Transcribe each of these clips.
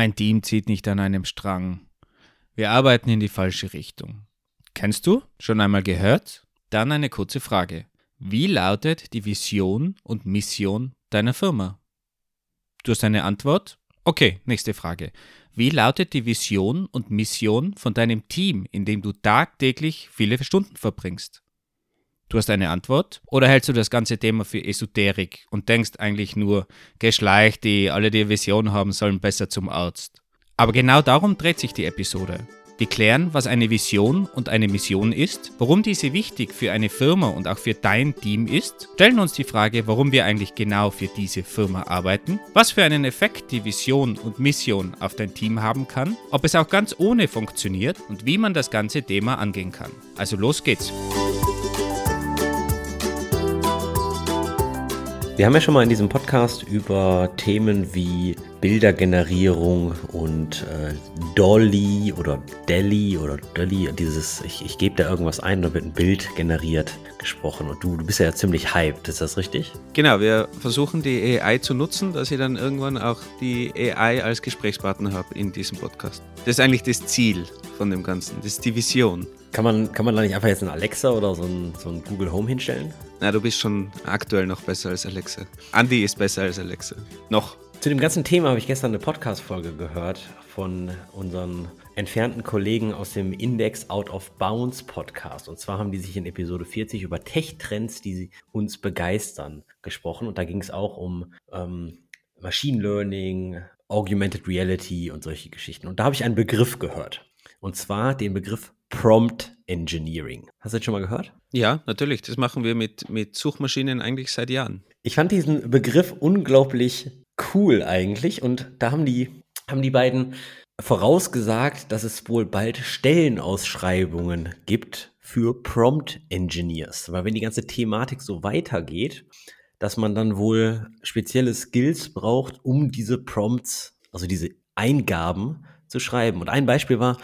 Mein Team zieht nicht an einem Strang. Wir arbeiten in die falsche Richtung. Kennst du? Schon einmal gehört? Dann eine kurze Frage. Wie lautet die Vision und Mission deiner Firma? Du hast eine Antwort? Okay, nächste Frage. Wie lautet die Vision und Mission von deinem Team, in dem du tagtäglich viele Stunden verbringst? Du hast eine Antwort? Oder hältst du das ganze Thema für Esoterik und denkst eigentlich nur, Geschleich, die alle die Vision haben, sollen besser zum Arzt? Aber genau darum dreht sich die Episode. Wir klären, was eine Vision und eine Mission ist, warum diese wichtig für eine Firma und auch für dein Team ist, stellen uns die Frage, warum wir eigentlich genau für diese Firma arbeiten, was für einen Effekt die Vision und Mission auf dein Team haben kann, ob es auch ganz ohne funktioniert und wie man das ganze Thema angehen kann. Also los geht's! Wir haben ja schon mal in diesem Podcast über Themen wie Bildergenerierung und äh, Dolly oder Delhi oder Dolly, dieses, ich, ich gebe da irgendwas ein, da wird ein Bild generiert, gesprochen. Und du, du bist ja ziemlich hyped, ist das richtig? Genau, wir versuchen die AI zu nutzen, dass ich dann irgendwann auch die AI als Gesprächspartner habe in diesem Podcast. Das ist eigentlich das Ziel von dem Ganzen, das ist die Vision. Kann man, kann man da nicht einfach jetzt einen Alexa oder so ein, so ein Google Home hinstellen? Na, du bist schon aktuell noch besser als Alexa. Andy ist besser als Alexa. Noch. Zu dem ganzen Thema habe ich gestern eine Podcast-Folge gehört von unseren entfernten Kollegen aus dem Index Out of Bounds Podcast. Und zwar haben die sich in Episode 40 über Tech-Trends, die uns begeistern, gesprochen. Und da ging es auch um ähm, Machine Learning, Augmented Reality und solche Geschichten. Und da habe ich einen Begriff gehört. Und zwar den Begriff Prompt Engineering. Hast du das schon mal gehört? Ja, natürlich. Das machen wir mit, mit Suchmaschinen eigentlich seit Jahren. Ich fand diesen Begriff unglaublich cool eigentlich. Und da haben die, haben die beiden vorausgesagt, dass es wohl bald Stellenausschreibungen gibt für Prompt Engineers. Weil wenn die ganze Thematik so weitergeht, dass man dann wohl spezielle Skills braucht, um diese Prompts, also diese Eingaben zu schreiben. Und ein Beispiel war,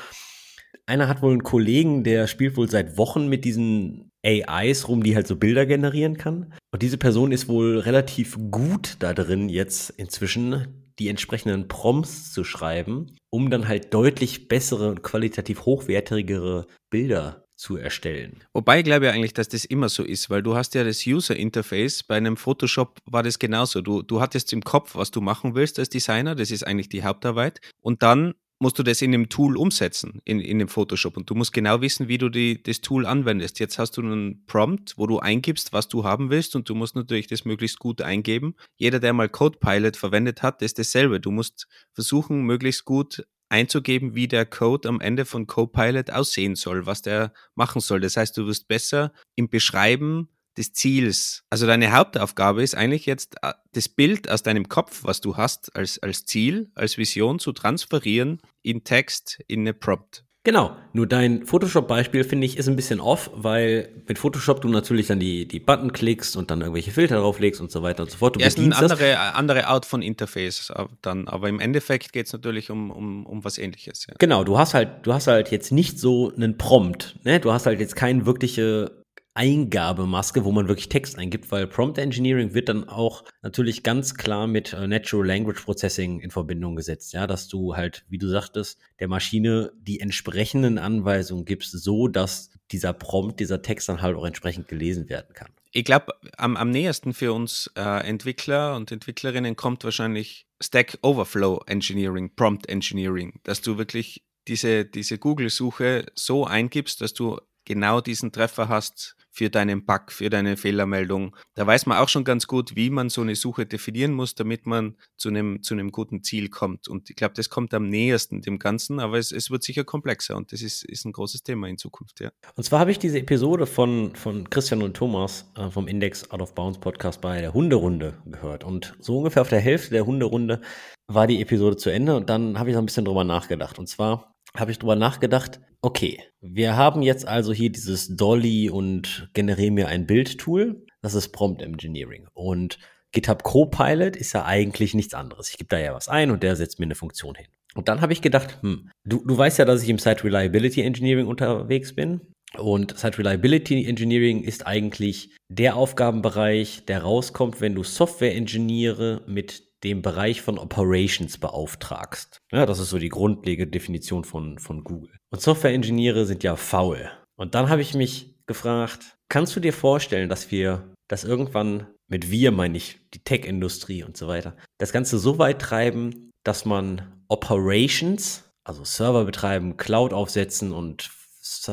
einer hat wohl einen Kollegen, der spielt wohl seit Wochen mit diesen AIs rum, die halt so Bilder generieren kann. Und diese Person ist wohl relativ gut da drin, jetzt inzwischen die entsprechenden Prompts zu schreiben, um dann halt deutlich bessere und qualitativ hochwertigere Bilder zu erstellen. Wobei ich glaube ja eigentlich, dass das immer so ist, weil du hast ja das User Interface, bei einem Photoshop war das genauso. Du, du hattest im Kopf, was du machen willst als Designer, das ist eigentlich die Hauptarbeit. Und dann musst du das in dem Tool umsetzen, in, in dem Photoshop. Und du musst genau wissen, wie du die, das Tool anwendest. Jetzt hast du einen Prompt, wo du eingibst, was du haben willst und du musst natürlich das möglichst gut eingeben. Jeder, der mal CodePilot verwendet hat, ist dasselbe. Du musst versuchen, möglichst gut einzugeben, wie der Code am Ende von Copilot aussehen soll, was der machen soll. Das heißt, du wirst besser im Beschreiben des Ziels. Also deine Hauptaufgabe ist eigentlich jetzt äh, das Bild aus deinem Kopf, was du hast als, als Ziel, als Vision zu transferieren in Text, in eine Prompt. Genau, nur dein Photoshop-Beispiel finde ich ist ein bisschen off, weil mit Photoshop du natürlich dann die, die Button klickst und dann irgendwelche Filter drauflegst und so weiter und so fort. Du ja, ist eine andere, andere Art von Interface äh, dann, aber im Endeffekt geht es natürlich um, um, um was ähnliches. Ja. Genau, du hast halt, du hast halt jetzt nicht so einen Prompt, ne? Du hast halt jetzt keine wirkliche Eingabemaske, wo man wirklich Text eingibt, weil Prompt Engineering wird dann auch natürlich ganz klar mit äh, Natural Language Processing in Verbindung gesetzt, ja, dass du halt, wie du sagtest, der Maschine die entsprechenden Anweisungen gibst, so dass dieser Prompt, dieser Text dann halt auch entsprechend gelesen werden kann. Ich glaube, am, am nähersten für uns äh, Entwickler und Entwicklerinnen kommt wahrscheinlich Stack Overflow Engineering, Prompt Engineering, dass du wirklich diese, diese Google-Suche so eingibst, dass du genau diesen Treffer hast, für deinen Bug, für deine Fehlermeldung. Da weiß man auch schon ganz gut, wie man so eine Suche definieren muss, damit man zu einem, zu einem guten Ziel kommt. Und ich glaube, das kommt am nähersten dem Ganzen, aber es, es wird sicher komplexer und das ist, ist ein großes Thema in Zukunft, ja. Und zwar habe ich diese Episode von, von Christian und Thomas äh, vom Index Out of Bounds Podcast bei der Hunderunde gehört. Und so ungefähr auf der Hälfte der Hunderunde war die Episode zu Ende und dann habe ich noch ein bisschen drüber nachgedacht. Und zwar habe ich drüber nachgedacht, okay, wir haben jetzt also hier dieses Dolly und generiere mir ein Bild-Tool. Das ist Prompt Engineering. Und GitHub Copilot ist ja eigentlich nichts anderes. Ich gebe da ja was ein und der setzt mir eine Funktion hin. Und dann habe ich gedacht, hm, du, du weißt ja, dass ich im Site Reliability Engineering unterwegs bin. Und Site Reliability Engineering ist eigentlich der Aufgabenbereich, der rauskommt, wenn du Software Engineere mit den Bereich von Operations beauftragst. Ja, das ist so die grundlegende Definition von, von Google. Und Software-Ingenieure sind ja faul. Und dann habe ich mich gefragt, kannst du dir vorstellen, dass wir das irgendwann mit wir meine ich die Tech-Industrie und so weiter, das Ganze so weit treiben, dass man Operations, also Server betreiben, Cloud aufsetzen und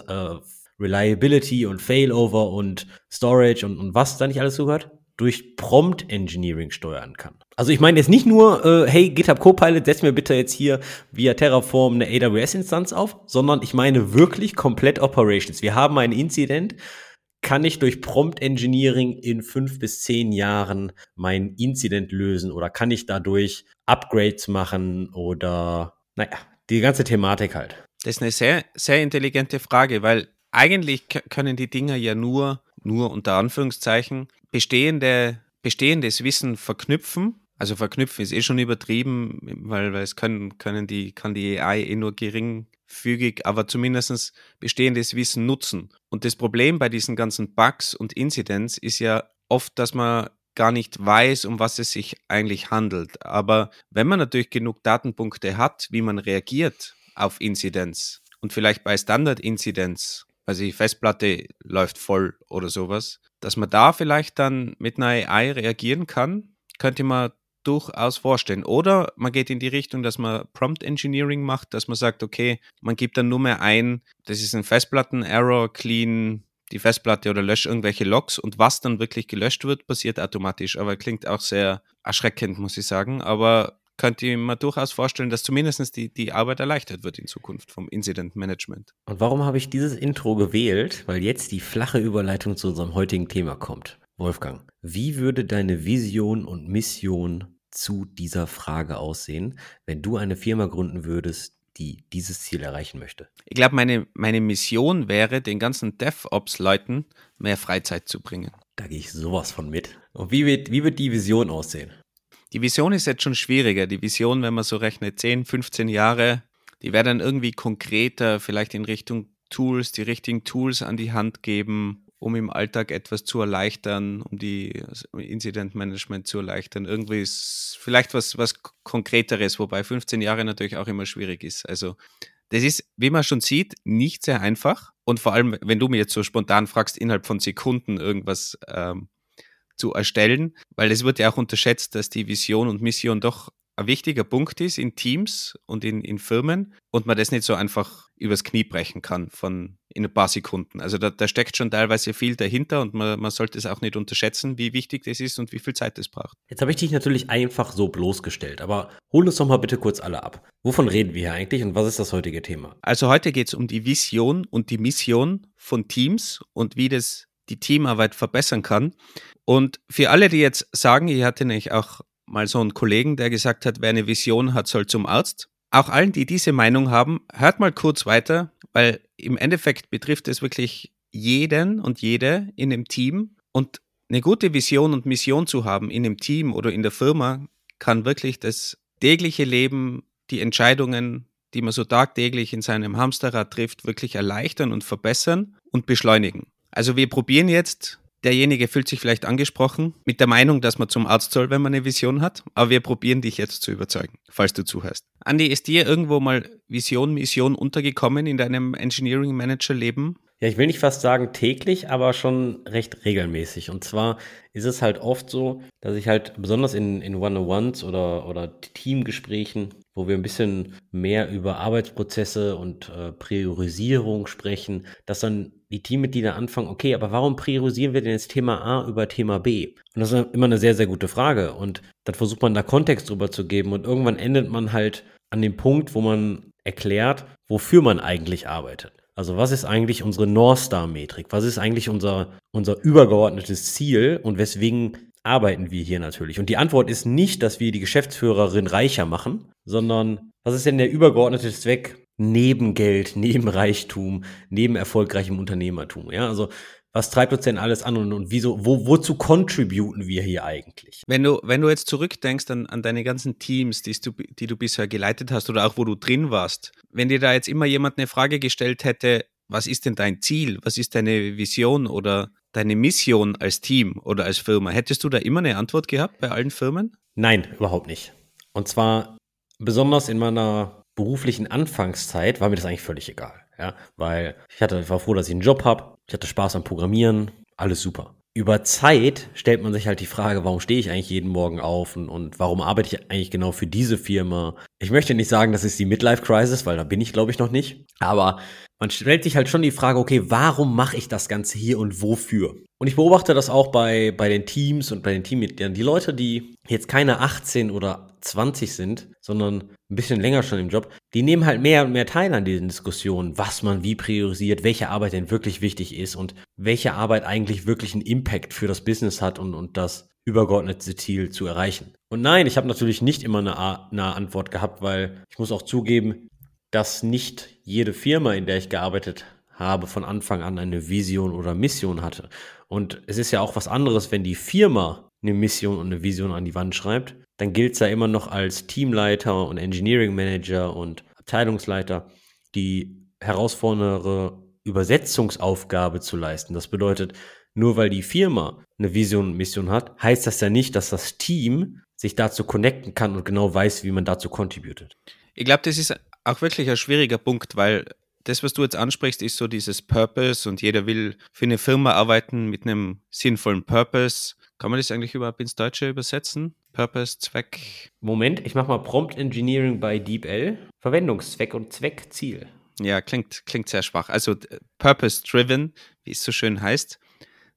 äh, Reliability und Failover und Storage und, und was da nicht alles zugehört, durch Prompt Engineering steuern kann. Also ich meine jetzt nicht nur, äh, hey, GitHub Copilot, setz mir bitte jetzt hier via Terraform eine AWS-Instanz auf, sondern ich meine wirklich komplett Operations. Wir haben ein Incident, kann ich durch Prompt Engineering in fünf bis zehn Jahren mein Incident lösen oder kann ich dadurch Upgrades machen oder, naja, die ganze Thematik halt. Das ist eine sehr, sehr intelligente Frage, weil eigentlich können die Dinger ja nur, nur unter Anführungszeichen, bestehende, bestehendes Wissen verknüpfen. Also verknüpfen ist eh schon übertrieben, weil, weil es können, können die, kann die AI eh nur geringfügig, aber zumindest bestehendes Wissen nutzen. Und das Problem bei diesen ganzen Bugs und Incidents ist ja oft, dass man gar nicht weiß, um was es sich eigentlich handelt. Aber wenn man natürlich genug Datenpunkte hat, wie man reagiert auf Incidents und vielleicht bei Standard-Incidents also die Festplatte läuft voll oder sowas, dass man da vielleicht dann mit einer AI reagieren kann, könnte man durchaus vorstellen. Oder man geht in die Richtung, dass man Prompt Engineering macht, dass man sagt, okay, man gibt dann nur mehr ein, das ist ein Festplatten-Error, clean die Festplatte oder löscht irgendwelche Logs und was dann wirklich gelöscht wird, passiert automatisch. Aber klingt auch sehr erschreckend, muss ich sagen. Aber könnte ich mir durchaus vorstellen, dass zumindest die, die Arbeit erleichtert wird in Zukunft vom Incident Management. Und warum habe ich dieses Intro gewählt? Weil jetzt die flache Überleitung zu unserem heutigen Thema kommt. Wolfgang, wie würde deine Vision und Mission zu dieser Frage aussehen, wenn du eine Firma gründen würdest, die dieses Ziel erreichen möchte? Ich glaube, meine, meine Mission wäre, den ganzen DevOps-Leuten mehr Freizeit zu bringen. Da gehe ich sowas von mit. Und wie wird, wie wird die Vision aussehen? Die Vision ist jetzt schon schwieriger. Die Vision, wenn man so rechnet, 10, 15 Jahre, die wäre dann irgendwie konkreter, vielleicht in Richtung Tools, die richtigen Tools an die Hand geben, um im Alltag etwas zu erleichtern, um die Incident Management zu erleichtern. Irgendwie ist vielleicht was, was Konkreteres, wobei 15 Jahre natürlich auch immer schwierig ist. Also das ist, wie man schon sieht, nicht sehr einfach. Und vor allem, wenn du mir jetzt so spontan fragst, innerhalb von Sekunden irgendwas ähm, zu erstellen, weil es wird ja auch unterschätzt, dass die Vision und Mission doch ein wichtiger Punkt ist in Teams und in, in Firmen und man das nicht so einfach übers Knie brechen kann von in ein paar Sekunden. Also da, da steckt schon teilweise viel dahinter und man, man sollte es auch nicht unterschätzen, wie wichtig das ist und wie viel Zeit das braucht. Jetzt habe ich dich natürlich einfach so bloßgestellt, aber hol uns doch mal bitte kurz alle ab. Wovon reden wir hier eigentlich und was ist das heutige Thema? Also heute geht es um die Vision und die Mission von Teams und wie das die Teamarbeit verbessern kann. Und für alle, die jetzt sagen, ich hatte nämlich auch mal so einen Kollegen, der gesagt hat, wer eine Vision hat, soll zum Arzt. Auch allen, die diese Meinung haben, hört mal kurz weiter, weil im Endeffekt betrifft es wirklich jeden und jede in dem Team. Und eine gute Vision und Mission zu haben in dem Team oder in der Firma kann wirklich das tägliche Leben, die Entscheidungen, die man so tagtäglich in seinem Hamsterrad trifft, wirklich erleichtern und verbessern und beschleunigen. Also wir probieren jetzt, derjenige fühlt sich vielleicht angesprochen mit der Meinung, dass man zum Arzt soll, wenn man eine Vision hat, aber wir probieren dich jetzt zu überzeugen, falls du zuhörst. Andi, ist dir irgendwo mal Vision, Mission untergekommen in deinem Engineering Manager Leben? Ja, ich will nicht fast sagen täglich, aber schon recht regelmäßig. Und zwar ist es halt oft so, dass ich halt besonders in, in One-on-Ones oder, oder Teamgesprächen, wo wir ein bisschen mehr über Arbeitsprozesse und äh, Priorisierung sprechen, dass dann die Teammitglieder anfangen, okay, aber warum priorisieren wir denn jetzt Thema A über Thema B? Und das ist immer eine sehr, sehr gute Frage. Und dann versucht man da Kontext drüber zu geben und irgendwann endet man halt an dem Punkt, wo man erklärt, wofür man eigentlich arbeitet. Also was ist eigentlich unsere North Star Metrik? Was ist eigentlich unser, unser übergeordnetes Ziel und weswegen arbeiten wir hier natürlich? Und die Antwort ist nicht, dass wir die Geschäftsführerin reicher machen, sondern was ist denn der übergeordnete Zweck neben Geld, neben Reichtum, neben erfolgreichem Unternehmertum? Ja, also was treibt uns denn alles an und, und wieso, wo, wozu contributen wir hier eigentlich? Wenn du, wenn du jetzt zurückdenkst an, an deine ganzen Teams, die du, die du bisher geleitet hast oder auch wo du drin warst, wenn dir da jetzt immer jemand eine Frage gestellt hätte, was ist denn dein Ziel? Was ist deine Vision? Oder deine Mission als Team oder als Firma, hättest du da immer eine Antwort gehabt bei allen Firmen? Nein, überhaupt nicht. Und zwar besonders in meiner beruflichen Anfangszeit war mir das eigentlich völlig egal. Ja, weil ich hatte, ich war froh, dass ich einen Job habe, ich hatte Spaß am Programmieren, alles super. Über Zeit stellt man sich halt die Frage, warum stehe ich eigentlich jeden Morgen auf und, und warum arbeite ich eigentlich genau für diese Firma? Ich möchte nicht sagen, das ist die Midlife Crisis, weil da bin ich glaube ich noch nicht. Aber man stellt sich halt schon die Frage, okay, warum mache ich das Ganze hier und wofür? Und ich beobachte das auch bei, bei den Teams und bei den Teammitgliedern. Die Leute, die jetzt keine 18 oder 20 sind, sondern ein bisschen länger schon im Job, die nehmen halt mehr und mehr teil an diesen Diskussionen, was man wie priorisiert, welche Arbeit denn wirklich wichtig ist und welche Arbeit eigentlich wirklich einen Impact für das Business hat und, und das übergeordnete Ziel zu erreichen. Und nein, ich habe natürlich nicht immer eine, eine Antwort gehabt, weil ich muss auch zugeben, dass nicht jede Firma, in der ich gearbeitet habe, von Anfang an eine Vision oder Mission hatte. Und es ist ja auch was anderes, wenn die Firma eine Mission und eine Vision an die Wand schreibt, dann gilt es ja immer noch als Teamleiter und Engineering Manager und Abteilungsleiter die herausfordernde Übersetzungsaufgabe zu leisten. Das bedeutet, nur weil die Firma eine Vision und Mission hat, heißt das ja nicht, dass das Team sich dazu connecten kann und genau weiß, wie man dazu contributet. Ich glaube, das ist auch wirklich ein schwieriger Punkt, weil das, was du jetzt ansprichst, ist so dieses Purpose und jeder will für eine Firma arbeiten mit einem sinnvollen Purpose. Kann man das eigentlich überhaupt ins Deutsche übersetzen? Purpose, Zweck? Moment, ich mache mal Prompt Engineering bei DeepL. Verwendungszweck und Zweck, Ziel. Ja, klingt, klingt sehr schwach. Also Purpose-Driven, wie es so schön heißt.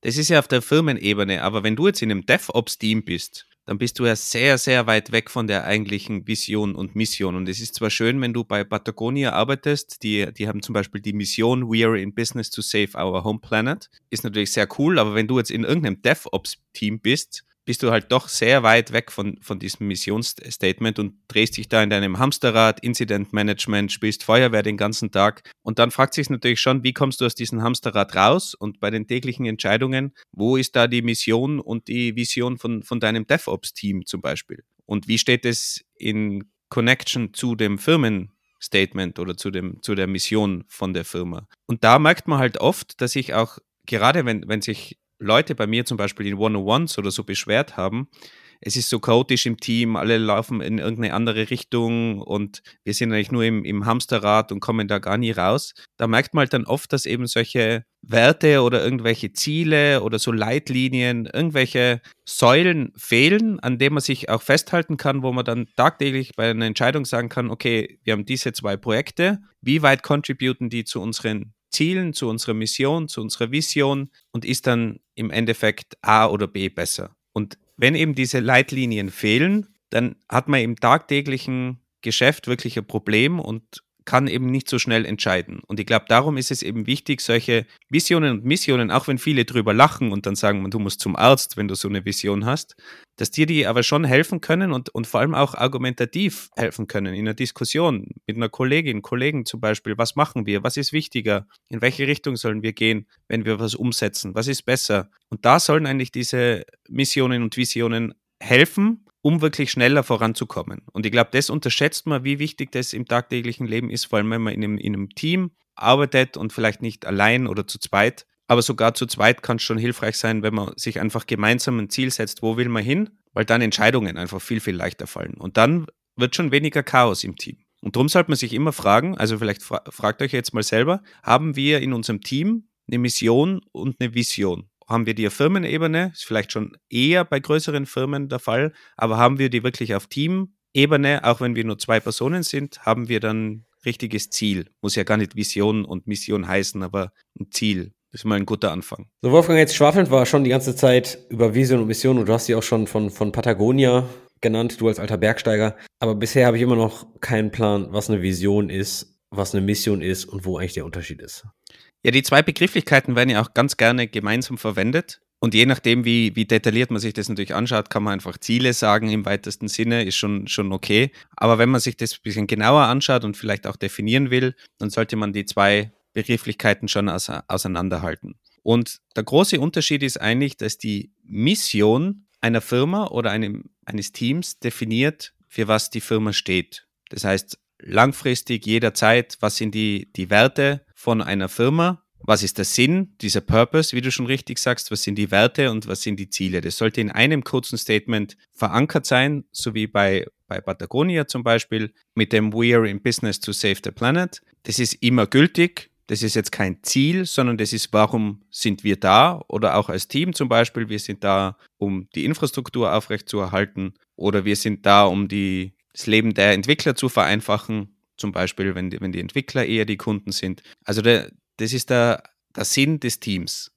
Das ist ja auf der Firmenebene, aber wenn du jetzt in einem DevOps-Team bist dann bist du ja sehr, sehr weit weg von der eigentlichen Vision und Mission. Und es ist zwar schön, wenn du bei Patagonia arbeitest, die, die haben zum Beispiel die Mission, We are in business to save our home planet. Ist natürlich sehr cool, aber wenn du jetzt in irgendeinem DevOps-Team bist, bist du halt doch sehr weit weg von, von diesem Missionsstatement und drehst dich da in deinem Hamsterrad, Incident Management, spielst Feuerwehr den ganzen Tag. Und dann fragt sich natürlich schon, wie kommst du aus diesem Hamsterrad raus? Und bei den täglichen Entscheidungen, wo ist da die Mission und die Vision von, von deinem DevOps-Team zum Beispiel? Und wie steht es in Connection zu dem Firmenstatement oder zu, dem, zu der Mission von der Firma? Und da merkt man halt oft, dass ich auch, gerade wenn, wenn sich Leute bei mir zum Beispiel in One-on-Ones oder so beschwert haben, es ist so chaotisch im Team, alle laufen in irgendeine andere Richtung und wir sind eigentlich nur im, im Hamsterrad und kommen da gar nie raus. Da merkt man halt dann oft, dass eben solche Werte oder irgendwelche Ziele oder so Leitlinien, irgendwelche Säulen fehlen, an denen man sich auch festhalten kann, wo man dann tagtäglich bei einer Entscheidung sagen kann, okay, wir haben diese zwei Projekte, wie weit contributen die zu unseren Zielen, zu unserer Mission, zu unserer Vision und ist dann im Endeffekt A oder B besser. Und wenn eben diese Leitlinien fehlen, dann hat man im tagtäglichen Geschäft wirklich ein Problem und kann eben nicht so schnell entscheiden. Und ich glaube, darum ist es eben wichtig, solche Visionen und Missionen, auch wenn viele drüber lachen und dann sagen, du musst zum Arzt, wenn du so eine Vision hast, dass dir die aber schon helfen können und, und vor allem auch argumentativ helfen können in einer Diskussion mit einer Kollegin, Kollegen zum Beispiel. Was machen wir? Was ist wichtiger? In welche Richtung sollen wir gehen, wenn wir was umsetzen? Was ist besser? Und da sollen eigentlich diese Missionen und Visionen helfen, um wirklich schneller voranzukommen. Und ich glaube, das unterschätzt man, wie wichtig das im tagtäglichen Leben ist, vor allem wenn man in einem, in einem Team arbeitet und vielleicht nicht allein oder zu zweit. Aber sogar zu zweit kann es schon hilfreich sein, wenn man sich einfach gemeinsam ein Ziel setzt, wo will man hin, weil dann Entscheidungen einfach viel, viel leichter fallen. Und dann wird schon weniger Chaos im Team. Und darum sollte man sich immer fragen, also vielleicht fra fragt euch jetzt mal selber, haben wir in unserem Team eine Mission und eine Vision? Haben wir die auf Firmenebene, ist vielleicht schon eher bei größeren Firmen der Fall, aber haben wir die wirklich auf Teamebene, auch wenn wir nur zwei Personen sind, haben wir dann richtiges Ziel. Muss ja gar nicht Vision und Mission heißen, aber ein Ziel. Das ist mal ein guter Anfang. So, Wolfgang, jetzt schwafelnd war schon die ganze Zeit über Vision und Mission und du hast sie auch schon von, von Patagonia genannt, du als alter Bergsteiger. Aber bisher habe ich immer noch keinen Plan, was eine Vision ist, was eine Mission ist und wo eigentlich der Unterschied ist. Ja, die zwei Begrifflichkeiten werden ja auch ganz gerne gemeinsam verwendet. Und je nachdem, wie, wie detailliert man sich das natürlich anschaut, kann man einfach Ziele sagen im weitesten Sinne, ist schon, schon okay. Aber wenn man sich das ein bisschen genauer anschaut und vielleicht auch definieren will, dann sollte man die zwei Begrifflichkeiten schon auseinanderhalten. Und der große Unterschied ist eigentlich, dass die Mission einer Firma oder einem, eines Teams definiert, für was die Firma steht. Das heißt, langfristig, jederzeit, was sind die, die Werte von einer Firma, was ist der Sinn, dieser Purpose, wie du schon richtig sagst, was sind die Werte und was sind die Ziele. Das sollte in einem kurzen Statement verankert sein, so wie bei, bei Patagonia zum Beispiel mit dem We are in business to save the planet. Das ist immer gültig. Das ist jetzt kein Ziel, sondern das ist, warum sind wir da? Oder auch als Team zum Beispiel, wir sind da, um die Infrastruktur aufrechtzuerhalten oder wir sind da, um die, das Leben der Entwickler zu vereinfachen. Zum Beispiel, wenn die, wenn die Entwickler eher die Kunden sind. Also der, das ist der, der Sinn des Teams.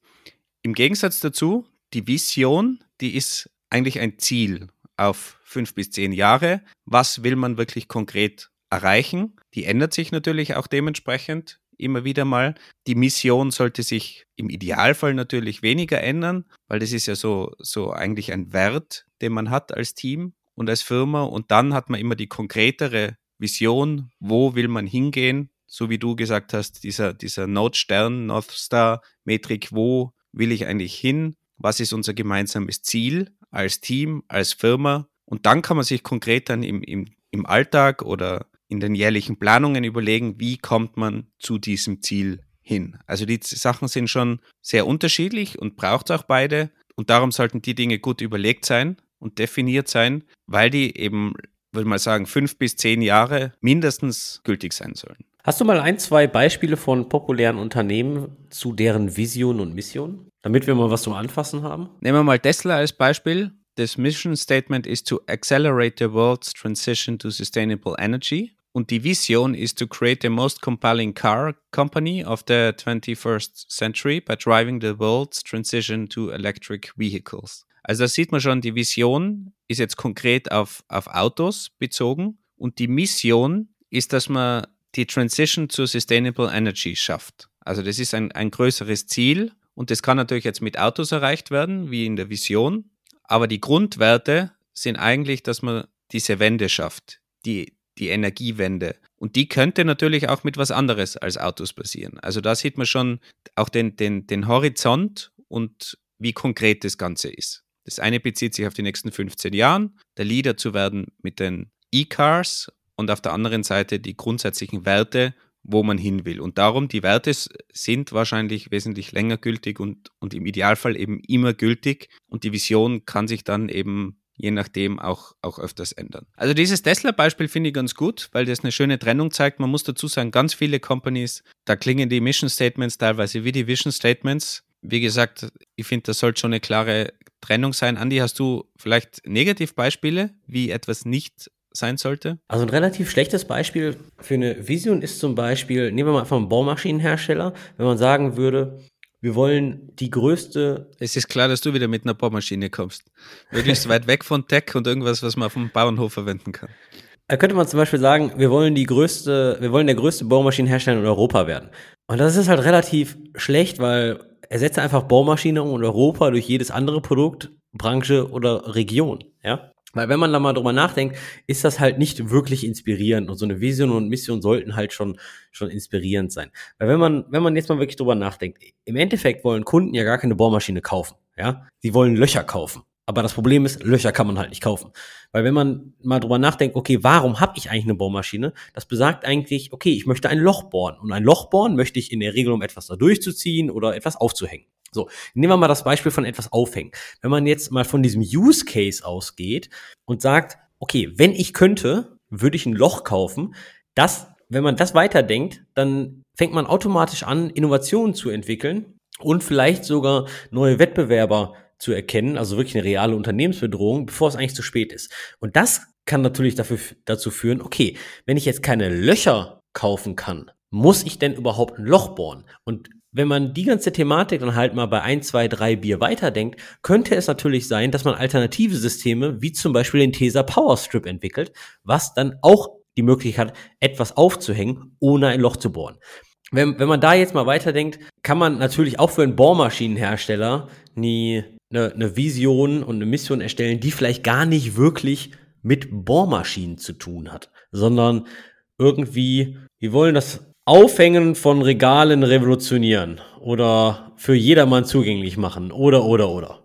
Im Gegensatz dazu, die Vision, die ist eigentlich ein Ziel auf fünf bis zehn Jahre. Was will man wirklich konkret erreichen? Die ändert sich natürlich auch dementsprechend immer wieder mal. Die Mission sollte sich im Idealfall natürlich weniger ändern, weil das ist ja so, so eigentlich ein Wert, den man hat als Team und als Firma. Und dann hat man immer die konkretere Vision, wo will man hingehen so wie du gesagt hast, dieser, dieser Notstern, North Star Metrik, wo will ich eigentlich hin? Was ist unser gemeinsames Ziel als Team, als Firma? Und dann kann man sich konkret dann im, im, im Alltag oder in den jährlichen Planungen überlegen, wie kommt man zu diesem Ziel hin. Also die Sachen sind schon sehr unterschiedlich und braucht auch beide. Und darum sollten die Dinge gut überlegt sein und definiert sein, weil die eben, würde mal sagen, fünf bis zehn Jahre mindestens gültig sein sollen. Hast du mal ein, zwei Beispiele von populären Unternehmen zu deren Vision und Mission, damit wir mal was zum Anfassen haben? Nehmen wir mal Tesla als Beispiel. Das Mission Statement ist to accelerate the world's transition to sustainable energy. Und die Vision ist to create the most compelling car company of the 21st century by driving the world's transition to electric vehicles. Also da sieht man schon, die Vision ist jetzt konkret auf, auf Autos bezogen und die Mission ist, dass man die Transition zu Sustainable Energy schafft. Also das ist ein, ein größeres Ziel und das kann natürlich jetzt mit Autos erreicht werden, wie in der Vision. Aber die Grundwerte sind eigentlich, dass man diese Wende schafft, die, die Energiewende. Und die könnte natürlich auch mit was anderes als Autos passieren. Also da sieht man schon auch den, den, den Horizont und wie konkret das Ganze ist. Das eine bezieht sich auf die nächsten 15 Jahre, der Leader zu werden mit den E-Cars und auf der anderen Seite die grundsätzlichen Werte, wo man hin will. Und darum, die Werte sind wahrscheinlich wesentlich länger gültig und, und im Idealfall eben immer gültig. Und die Vision kann sich dann eben je nachdem auch, auch öfters ändern. Also dieses Tesla-Beispiel finde ich ganz gut, weil das eine schöne Trennung zeigt. Man muss dazu sagen, ganz viele Companies, da klingen die Mission Statements teilweise wie die Vision Statements. Wie gesagt, ich finde, das sollte schon eine klare Trennung sein. Andi, hast du vielleicht Negativbeispiele, wie etwas nicht sein sollte? Also ein relativ schlechtes Beispiel für eine Vision ist zum Beispiel, nehmen wir mal einfach einen Baumaschinenhersteller, wenn man sagen würde, wir wollen die größte. Es ist klar, dass du wieder mit einer Baumaschine kommst. Möglichst weit weg von Tech und irgendwas, was man auf dem Bauernhof verwenden kann. Da könnte man zum Beispiel sagen, wir wollen die größte, wir wollen der größte Baumaschinenhersteller in Europa werden. Und das ist halt relativ schlecht, weil ersetze einfach Baumaschine und Europa durch jedes andere Produkt, Branche oder Region, ja. Weil wenn man da mal drüber nachdenkt, ist das halt nicht wirklich inspirierend und so eine Vision und Mission sollten halt schon, schon inspirierend sein. Weil wenn man, wenn man jetzt mal wirklich drüber nachdenkt, im Endeffekt wollen Kunden ja gar keine Bohrmaschine kaufen, ja. Sie wollen Löcher kaufen. Aber das Problem ist, Löcher kann man halt nicht kaufen. Weil wenn man mal drüber nachdenkt, okay, warum habe ich eigentlich eine Bohrmaschine? Das besagt eigentlich, okay, ich möchte ein Loch bohren. Und ein Loch bohren möchte ich in der Regel, um etwas da durchzuziehen oder etwas aufzuhängen. So, nehmen wir mal das Beispiel von etwas aufhängen. Wenn man jetzt mal von diesem Use Case ausgeht und sagt, okay, wenn ich könnte, würde ich ein Loch kaufen. Das, wenn man das weiterdenkt, dann fängt man automatisch an, Innovationen zu entwickeln und vielleicht sogar neue Wettbewerber zu erkennen, also wirklich eine reale Unternehmensbedrohung, bevor es eigentlich zu spät ist. Und das kann natürlich dafür, dazu führen, okay, wenn ich jetzt keine Löcher kaufen kann, muss ich denn überhaupt ein Loch bohren? Und wenn man die ganze Thematik dann halt mal bei ein, zwei, drei Bier weiterdenkt, könnte es natürlich sein, dass man alternative Systeme, wie zum Beispiel den Tesa Power Strip entwickelt, was dann auch die Möglichkeit hat, etwas aufzuhängen, ohne ein Loch zu bohren. Wenn, wenn man da jetzt mal weiterdenkt, kann man natürlich auch für einen Bohrmaschinenhersteller nie eine, eine Vision und eine Mission erstellen, die vielleicht gar nicht wirklich mit Bohrmaschinen zu tun hat, sondern irgendwie, wir wollen das Aufhängen von Regalen revolutionieren oder für jedermann zugänglich machen oder oder oder.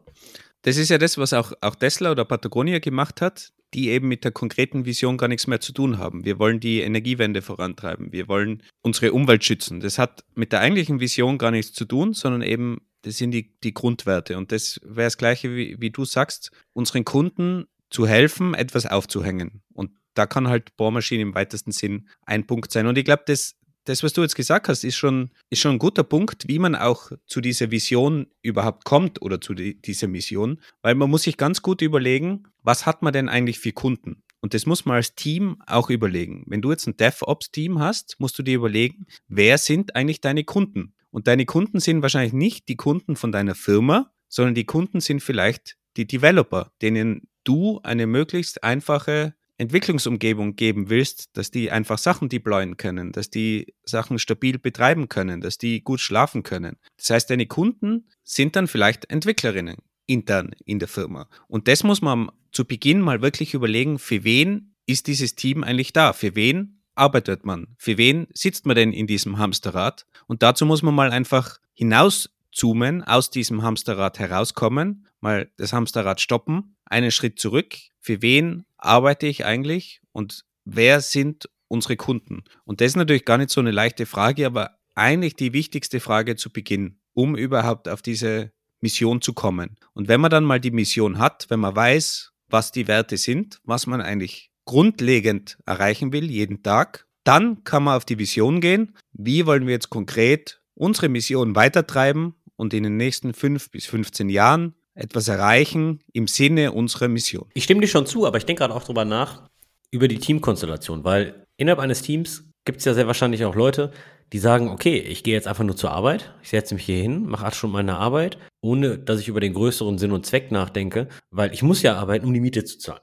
das ist ja das, was auch, auch Tesla oder Patagonia gemacht hat, die eben mit der konkreten Vision gar nichts mehr zu tun haben. Wir wollen die Energiewende vorantreiben. Wir wollen unsere Umwelt schützen. Das hat mit der eigentlichen Vision gar nichts zu tun, sondern eben, das sind die, die Grundwerte. Und das wäre das Gleiche, wie, wie du sagst, unseren Kunden zu helfen, etwas aufzuhängen. Und da kann halt Bohrmaschine im weitesten Sinn ein Punkt sein. Und ich glaube, das, das, was du jetzt gesagt hast, ist schon, ist schon ein guter Punkt, wie man auch zu dieser Vision überhaupt kommt oder zu die, dieser Mission, weil man muss sich ganz gut überlegen, was hat man denn eigentlich für Kunden? Und das muss man als Team auch überlegen. Wenn du jetzt ein DevOps-Team hast, musst du dir überlegen, wer sind eigentlich deine Kunden? Und deine Kunden sind wahrscheinlich nicht die Kunden von deiner Firma, sondern die Kunden sind vielleicht die Developer, denen du eine möglichst einfache Entwicklungsumgebung geben willst, dass die einfach Sachen deployen können, dass die Sachen stabil betreiben können, dass die gut schlafen können. Das heißt, deine Kunden sind dann vielleicht Entwicklerinnen intern in der Firma. Und das muss man zu Beginn mal wirklich überlegen, für wen ist dieses Team eigentlich da? Für wen arbeitet man? Für wen sitzt man denn in diesem Hamsterrad? Und dazu muss man mal einfach hinauszoomen, aus diesem Hamsterrad herauskommen, mal das Hamsterrad stoppen, einen Schritt zurück. Für wen arbeite ich eigentlich und wer sind unsere Kunden? Und das ist natürlich gar nicht so eine leichte Frage, aber eigentlich die wichtigste Frage zu Beginn, um überhaupt auf diese Mission zu kommen. Und wenn man dann mal die Mission hat, wenn man weiß, was die Werte sind, was man eigentlich grundlegend erreichen will, jeden Tag, dann kann man auf die Vision gehen. Wie wollen wir jetzt konkret unsere Mission weitertreiben und in den nächsten fünf bis 15 Jahren etwas erreichen im Sinne unserer Mission. Ich stimme dir schon zu, aber ich denke gerade auch darüber nach, über die Teamkonstellation, weil innerhalb eines Teams gibt es ja sehr wahrscheinlich auch Leute, die sagen, okay, ich gehe jetzt einfach nur zur Arbeit, ich setze mich hier hin, mache acht Stunden meine Arbeit, ohne dass ich über den größeren Sinn und Zweck nachdenke, weil ich muss ja arbeiten, um die Miete zu zahlen.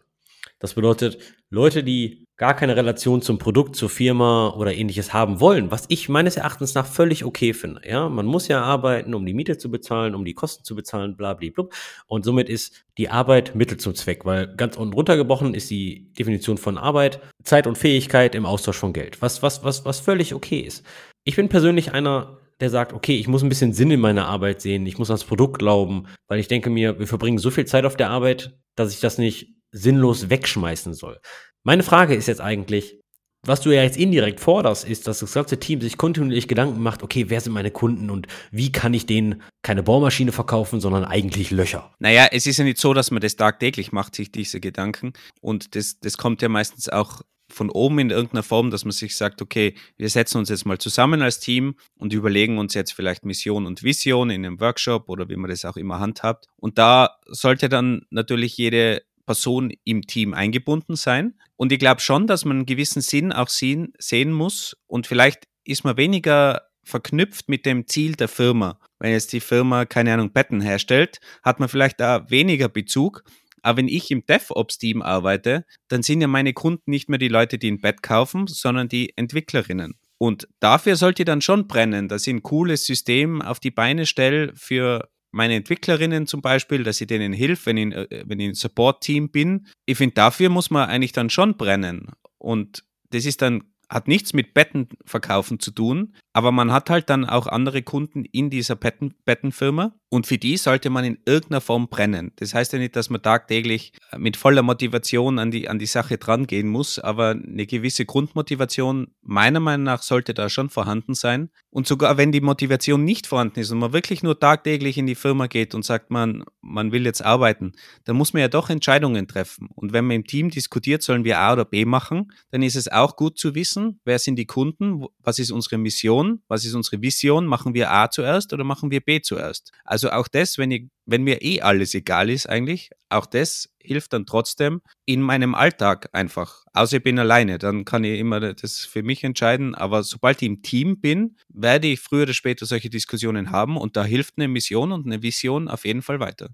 Das bedeutet, Leute, die gar keine Relation zum Produkt, zur Firma oder ähnliches haben wollen, was ich meines Erachtens nach völlig okay finde. Ja, man muss ja arbeiten, um die Miete zu bezahlen, um die Kosten zu bezahlen, bla, bla, bla. Und somit ist die Arbeit Mittel zum Zweck, weil ganz unten runtergebrochen ist die Definition von Arbeit Zeit und Fähigkeit im Austausch von Geld, was, was, was, was völlig okay ist. Ich bin persönlich einer, der sagt, okay, ich muss ein bisschen Sinn in meiner Arbeit sehen, ich muss ans Produkt glauben, weil ich denke mir, wir verbringen so viel Zeit auf der Arbeit, dass ich das nicht sinnlos wegschmeißen soll. Meine Frage ist jetzt eigentlich, was du ja jetzt indirekt forderst, ist, dass das ganze Team sich kontinuierlich Gedanken macht, okay, wer sind meine Kunden und wie kann ich denen keine Bohrmaschine verkaufen, sondern eigentlich Löcher? Naja, es ist ja nicht so, dass man das tagtäglich macht, sich diese Gedanken. Und das, das kommt ja meistens auch von oben in irgendeiner Form, dass man sich sagt, okay, wir setzen uns jetzt mal zusammen als Team und überlegen uns jetzt vielleicht Mission und Vision in einem Workshop oder wie man das auch immer handhabt. Und da sollte dann natürlich jede Person im Team eingebunden sein. Und ich glaube schon, dass man einen gewissen Sinn auch sehen, sehen muss. Und vielleicht ist man weniger verknüpft mit dem Ziel der Firma. Wenn jetzt die Firma, keine Ahnung, Betten herstellt, hat man vielleicht da weniger Bezug. Aber wenn ich im DevOps-Team arbeite, dann sind ja meine Kunden nicht mehr die Leute, die ein Bett kaufen, sondern die Entwicklerinnen. Und dafür sollte dann schon brennen, dass ich ein cooles System auf die Beine stelle für meine Entwicklerinnen zum Beispiel, dass ich denen hilf, wenn ich, äh, wenn ich ein Support-Team bin. Ich finde, dafür muss man eigentlich dann schon brennen. Und das ist dann hat nichts mit Bettenverkaufen zu tun, aber man hat halt dann auch andere Kunden in dieser Betten, Bettenfirma und für die sollte man in irgendeiner Form brennen. Das heißt ja nicht, dass man tagtäglich mit voller Motivation an die, an die Sache drangehen muss, aber eine gewisse Grundmotivation meiner Meinung nach sollte da schon vorhanden sein. Und sogar wenn die Motivation nicht vorhanden ist und man wirklich nur tagtäglich in die Firma geht und sagt, man, man will jetzt arbeiten, dann muss man ja doch Entscheidungen treffen. Und wenn man im Team diskutiert, sollen wir A oder B machen, dann ist es auch gut zu wissen, wer sind die Kunden, was ist unsere Mission, was ist unsere Vision, machen wir A zuerst oder machen wir B zuerst. Also auch das, wenn, ich, wenn mir eh alles egal ist eigentlich, auch das hilft dann trotzdem in meinem Alltag einfach. Außer ich bin alleine, dann kann ich immer das für mich entscheiden. Aber sobald ich im Team bin, werde ich früher oder später solche Diskussionen haben und da hilft eine Mission und eine Vision auf jeden Fall weiter.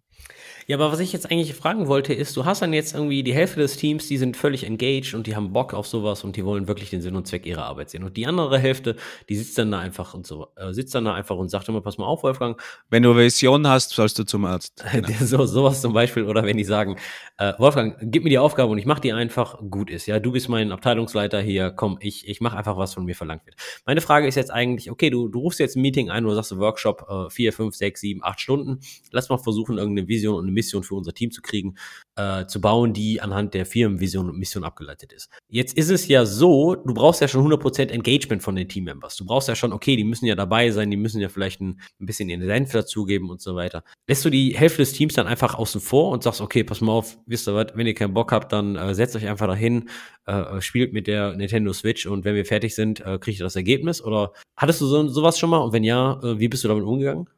Ja, aber was ich jetzt eigentlich fragen wollte, ist, du hast dann jetzt irgendwie die Hälfte des Teams, die sind völlig engaged und die haben Bock auf sowas und die wollen wirklich den Sinn und Zweck ihrer Arbeit sehen. Und die andere Hälfte, die sitzt dann da einfach und so, äh, sitzt dann da einfach und sagt immer, pass mal auf, Wolfgang. Wenn du Vision hast, sollst du zum Arzt. Genau. so, sowas zum Beispiel, oder wenn die sagen, äh, Wolfgang, gib mir die Aufgabe und ich mache die einfach, gut ist. Ja, du bist mein Abteilungsleiter hier, komm, ich, ich mache einfach, was von mir verlangt wird. Meine Frage ist jetzt eigentlich, okay, du, du rufst jetzt ein Meeting ein oder sagst, Workshop äh, vier, fünf, sechs, sieben, acht Stunden. Lass mal versuchen, irgendeine Vision und eine Mission für unser Team zu kriegen, äh, zu bauen, die anhand der Firmenvision und Mission abgeleitet ist. Jetzt ist es ja so, du brauchst ja schon 100% Engagement von den Teammembers. Du brauchst ja schon, okay, die müssen ja dabei sein, die müssen ja vielleicht ein, ein bisschen ihren Senf dazugeben und so weiter. Lässt du die Hälfte des Teams dann einfach außen vor und sagst, okay, pass mal auf, wisst ihr was, wenn ihr keinen Bock habt, dann äh, setzt euch einfach dahin, äh, spielt mit der Nintendo Switch und wenn wir fertig sind, äh, kriegt ihr das Ergebnis? Oder hattest du so, sowas schon mal? Und wenn ja, äh, wie bist du damit umgegangen?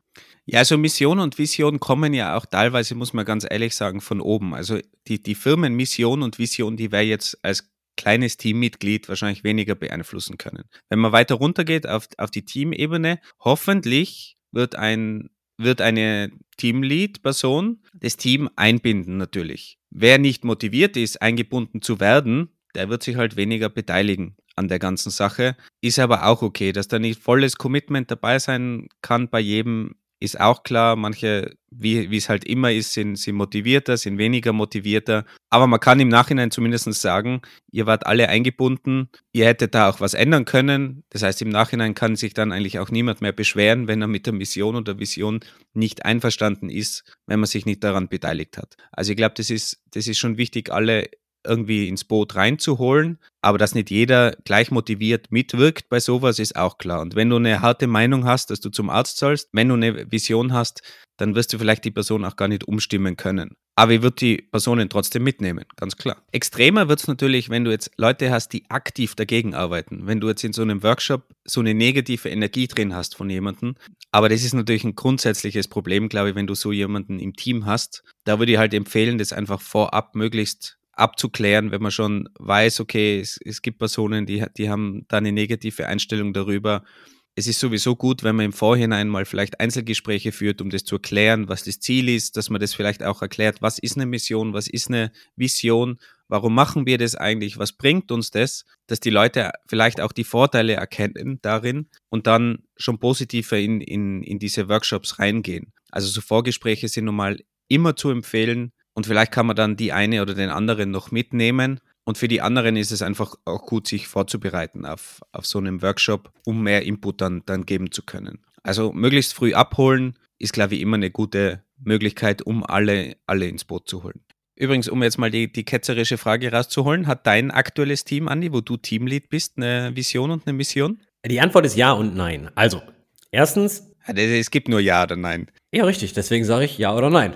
Ja, also Mission und Vision kommen ja auch teilweise, muss man ganz ehrlich sagen, von oben. Also die, die Firmenmission und Vision, die wäre jetzt als kleines Teammitglied wahrscheinlich weniger beeinflussen können. Wenn man weiter runtergeht auf, auf die Teamebene, hoffentlich wird ein wird eine Teamlead-Person das Team einbinden natürlich. Wer nicht motiviert ist, eingebunden zu werden, der wird sich halt weniger beteiligen an der ganzen Sache. Ist aber auch okay, dass da nicht volles Commitment dabei sein kann bei jedem, ist auch klar. Manche, wie, wie es halt immer ist, sind, sind motivierter, sind weniger motivierter. Aber man kann im Nachhinein zumindest sagen, ihr wart alle eingebunden, ihr hättet da auch was ändern können. Das heißt, im Nachhinein kann sich dann eigentlich auch niemand mehr beschweren, wenn er mit der Mission oder Vision nicht einverstanden ist, wenn man sich nicht daran beteiligt hat. Also ich glaube, das ist, das ist schon wichtig, alle irgendwie ins Boot reinzuholen. Aber dass nicht jeder gleich motiviert mitwirkt bei sowas, ist auch klar. Und wenn du eine harte Meinung hast, dass du zum Arzt sollst, wenn du eine Vision hast, dann wirst du vielleicht die Person auch gar nicht umstimmen können. Aber ich würde die Personen trotzdem mitnehmen, ganz klar. Extremer wird es natürlich, wenn du jetzt Leute hast, die aktiv dagegen arbeiten. Wenn du jetzt in so einem Workshop so eine negative Energie drin hast von jemandem. Aber das ist natürlich ein grundsätzliches Problem, glaube ich, wenn du so jemanden im Team hast. Da würde ich halt empfehlen, das einfach vorab möglichst abzuklären, wenn man schon weiß, okay, es, es gibt Personen, die, die haben da eine negative Einstellung darüber. Es ist sowieso gut, wenn man im Vorhinein mal vielleicht Einzelgespräche führt, um das zu erklären, was das Ziel ist, dass man das vielleicht auch erklärt, was ist eine Mission, was ist eine Vision, warum machen wir das eigentlich, was bringt uns das, dass die Leute vielleicht auch die Vorteile erkennen darin und dann schon positiver in, in, in diese Workshops reingehen. Also so Vorgespräche sind nun mal immer zu empfehlen, und vielleicht kann man dann die eine oder den anderen noch mitnehmen. Und für die anderen ist es einfach auch gut, sich vorzubereiten auf, auf so einem Workshop, um mehr Input dann, dann geben zu können. Also möglichst früh abholen ist, glaube ich, immer eine gute Möglichkeit, um alle, alle ins Boot zu holen. Übrigens, um jetzt mal die, die ketzerische Frage rauszuholen, hat dein aktuelles Team, Andi, wo du Teamlead bist, eine Vision und eine Mission? Die Antwort ist ja und nein. Also, erstens. Es gibt nur Ja oder Nein. Ja, richtig. Deswegen sage ich Ja oder Nein.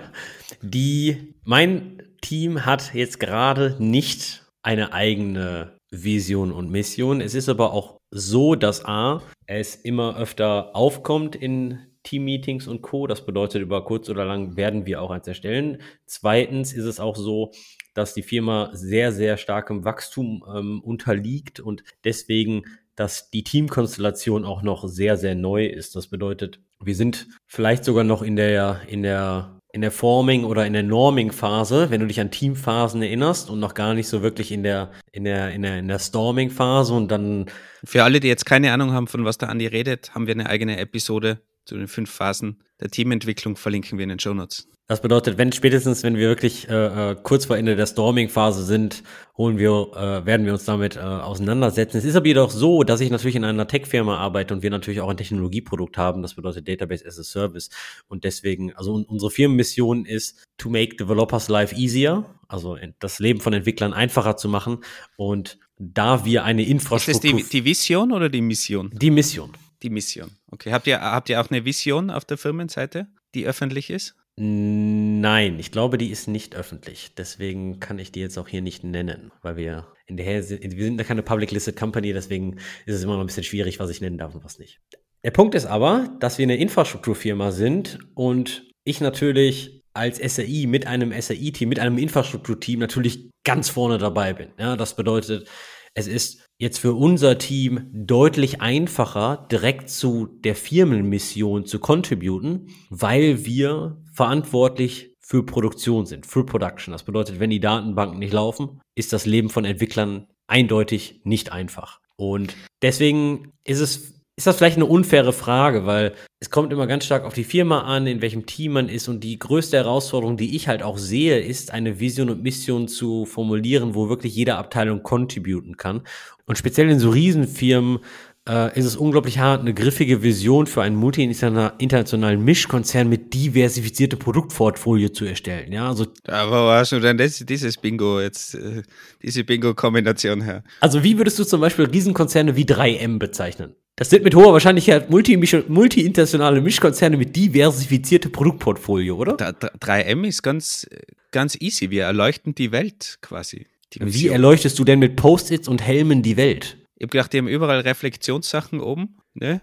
Die, mein Team hat jetzt gerade nicht eine eigene Vision und Mission. Es ist aber auch so, dass A, es immer öfter aufkommt in Team-Meetings und Co. Das bedeutet, über kurz oder lang werden wir auch eins erstellen. Zweitens ist es auch so, dass die Firma sehr, sehr starkem Wachstum ähm, unterliegt und deswegen, dass die Teamkonstellation auch noch sehr, sehr neu ist. Das bedeutet, wir sind vielleicht sogar noch in der, in der in der Forming oder in der Norming-Phase, wenn du dich an Teamphasen erinnerst und noch gar nicht so wirklich in der, in der, in der, in der Storming-Phase und dann. Für alle, die jetzt keine Ahnung haben, von was der Andi redet, haben wir eine eigene Episode zu den fünf Phasen der Teamentwicklung, verlinken wir in den Show Notes. Das bedeutet, wenn spätestens, wenn wir wirklich äh, äh, kurz vor Ende der Storming-Phase sind, holen wir, äh, werden wir uns damit äh, auseinandersetzen. Es ist aber jedoch so, dass ich natürlich in einer Tech-Firma arbeite und wir natürlich auch ein Technologieprodukt haben. Das bedeutet Database as a Service. Und deswegen, also unsere Firmenmission ist to make developers life easier, also das Leben von Entwicklern einfacher zu machen. Und da wir eine Infrastruktur. Ist das die, die Vision oder die Mission? Die Mission. Die Mission. Okay. Habt ihr, habt ihr auch eine Vision auf der Firmenseite, die öffentlich ist? Nein, ich glaube, die ist nicht öffentlich. Deswegen kann ich die jetzt auch hier nicht nennen, weil wir in der sind, wir sind keine Public Listed Company, deswegen ist es immer noch ein bisschen schwierig, was ich nennen darf und was nicht. Der Punkt ist aber, dass wir eine Infrastrukturfirma sind und ich natürlich als SAI mit einem SAI-Team, mit einem Infrastrukturteam natürlich ganz vorne dabei bin. Ja, das bedeutet, es ist jetzt für unser Team deutlich einfacher, direkt zu der Firmenmission zu contributen, weil wir verantwortlich für Produktion sind, für Production. Das bedeutet, wenn die Datenbanken nicht laufen, ist das Leben von Entwicklern eindeutig nicht einfach. Und deswegen ist es ist das vielleicht eine unfaire Frage, weil es kommt immer ganz stark auf die Firma an, in welchem Team man ist. Und die größte Herausforderung, die ich halt auch sehe, ist eine Vision und Mission zu formulieren, wo wirklich jede Abteilung contributen kann. Und speziell in so Riesenfirmen äh, ist es unglaublich hart, eine griffige Vision für einen multi-internationalen Mischkonzern mit diversifizierte Produktportfolio zu erstellen. Ja, also, Aber wo hast du denn das, dieses Bingo jetzt, äh, diese Bingo-Kombination her? Also wie würdest du zum Beispiel Riesenkonzerne wie 3M bezeichnen? Das sind mit hoher Wahrscheinlichkeit multi-internationale Mischkonzerne mit diversifizierte Produktportfolio, oder? 3M ist ganz, ganz easy. Wir erleuchten die Welt quasi. Die wie erleuchtest du denn mit Post-its und Helmen die Welt? Ich habe gedacht, die haben überall Reflexionssachen oben. Ne?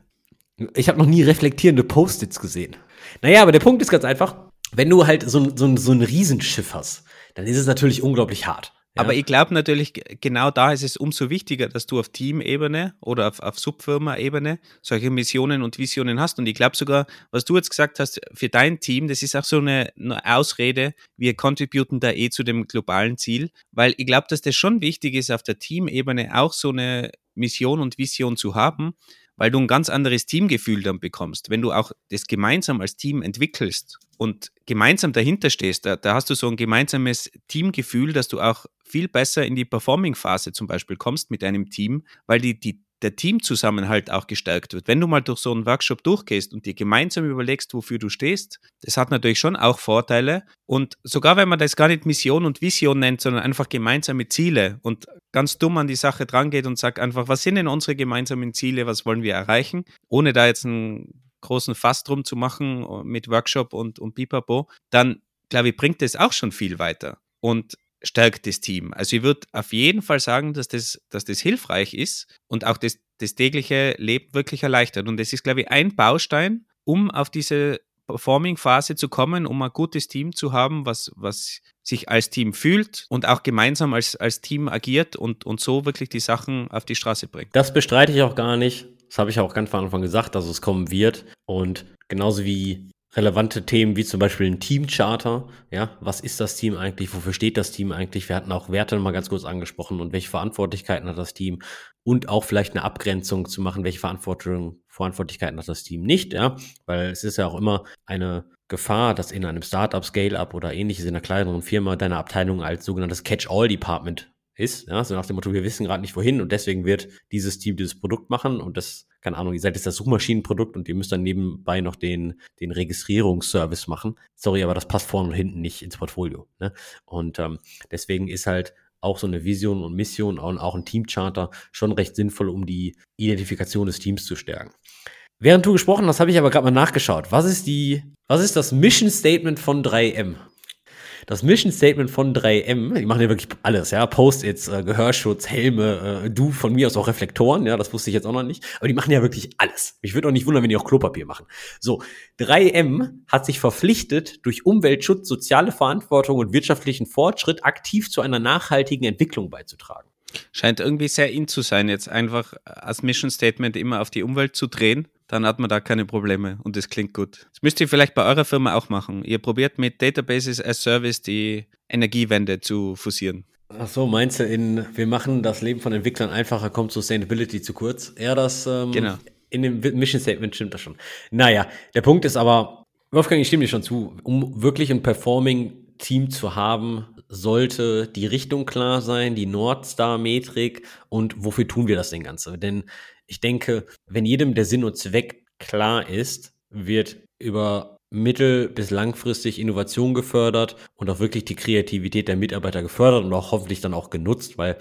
Ich habe noch nie reflektierende Post-its gesehen. Naja, aber der Punkt ist ganz einfach, wenn du halt so, so, so ein Riesenschiff hast, dann ist es natürlich unglaublich hart. Aber ich glaube natürlich, genau da ist es umso wichtiger, dass du auf Teamebene oder auf, auf Subfirma-Ebene solche Missionen und Visionen hast. Und ich glaube sogar, was du jetzt gesagt hast, für dein Team, das ist auch so eine, eine Ausrede, wir contributen da eh zu dem globalen Ziel, weil ich glaube, dass das schon wichtig ist, auf der Teamebene auch so eine Mission und Vision zu haben, weil du ein ganz anderes Teamgefühl dann bekommst. Wenn du auch das gemeinsam als Team entwickelst und gemeinsam dahinter stehst, da, da hast du so ein gemeinsames Teamgefühl, dass du auch viel besser in die Performing-Phase zum Beispiel kommst mit deinem Team, weil die, die der Teamzusammenhalt auch gestärkt wird. Wenn du mal durch so einen Workshop durchgehst und dir gemeinsam überlegst, wofür du stehst, das hat natürlich schon auch Vorteile. Und sogar wenn man das gar nicht Mission und Vision nennt, sondern einfach gemeinsame Ziele und ganz dumm an die Sache drangeht und sagt einfach, was sind denn unsere gemeinsamen Ziele, was wollen wir erreichen, ohne da jetzt einen großen Fass drum zu machen mit Workshop und, und Pipapo, dann glaube ich, bringt das auch schon viel weiter. Und stärkt das Team. Also ich würde auf jeden Fall sagen, dass das, dass das hilfreich ist und auch das, das tägliche Leben wirklich erleichtert. Und das ist, glaube ich, ein Baustein, um auf diese Performing-Phase zu kommen, um ein gutes Team zu haben, was, was sich als Team fühlt und auch gemeinsam als, als Team agiert und, und so wirklich die Sachen auf die Straße bringt. Das bestreite ich auch gar nicht. Das habe ich auch ganz von Anfang gesagt, dass es kommen wird. Und genauso wie relevante Themen wie zum Beispiel ein Teamcharter. Ja, was ist das Team eigentlich? Wofür steht das Team eigentlich? Wir hatten auch Werte mal ganz kurz angesprochen und welche Verantwortlichkeiten hat das Team und auch vielleicht eine Abgrenzung zu machen, welche Verantwortung, Verantwortlichkeiten hat das Team nicht, ja, weil es ist ja auch immer eine Gefahr, dass in einem Startup, Scale-up oder ähnliches in einer kleineren Firma deine Abteilung als sogenanntes Catch-all-Department ist. Ja, so nach dem Motto, wir wissen gerade nicht wohin und deswegen wird dieses Team dieses Produkt machen und das, keine Ahnung, ihr seid jetzt das Suchmaschinenprodukt und ihr müsst dann nebenbei noch den, den Registrierungsservice machen. Sorry, aber das passt vorne und hinten nicht ins Portfolio. Ne? Und ähm, deswegen ist halt auch so eine Vision und Mission und auch ein Teamcharter schon recht sinnvoll, um die Identifikation des Teams zu stärken. Während du gesprochen hast, habe ich aber gerade mal nachgeschaut. Was ist die, was ist das Mission Statement von 3M? Das Mission Statement von 3M, die machen ja wirklich alles, ja, Post-its, äh, Gehörschutz, Helme, äh, du von mir aus auch Reflektoren, ja, das wusste ich jetzt auch noch nicht, aber die machen ja wirklich alles. Ich würde auch nicht wundern, wenn die auch Klopapier machen. So, 3M hat sich verpflichtet, durch Umweltschutz, soziale Verantwortung und wirtschaftlichen Fortschritt aktiv zu einer nachhaltigen Entwicklung beizutragen. Scheint irgendwie sehr in zu sein, jetzt einfach als Mission Statement immer auf die Umwelt zu drehen dann hat man da keine Probleme und das klingt gut. Das müsst ihr vielleicht bei eurer Firma auch machen. Ihr probiert mit Databases as Service die Energiewende zu fusieren. Ach so, meinst du in, wir machen das Leben von Entwicklern einfacher, kommt Sustainability zu kurz? Eher das, ähm, genau. in dem Mission Statement stimmt das schon. Naja, der Punkt ist aber, Wolfgang, ich stimme dir schon zu, um wirklich ein Performing Team zu haben, sollte die Richtung klar sein, die Nordstar-Metrik und wofür tun wir das denn Ganze? Denn ich denke, wenn jedem der Sinn und Zweck klar ist, wird über mittel- bis langfristig Innovation gefördert und auch wirklich die Kreativität der Mitarbeiter gefördert und auch hoffentlich dann auch genutzt, weil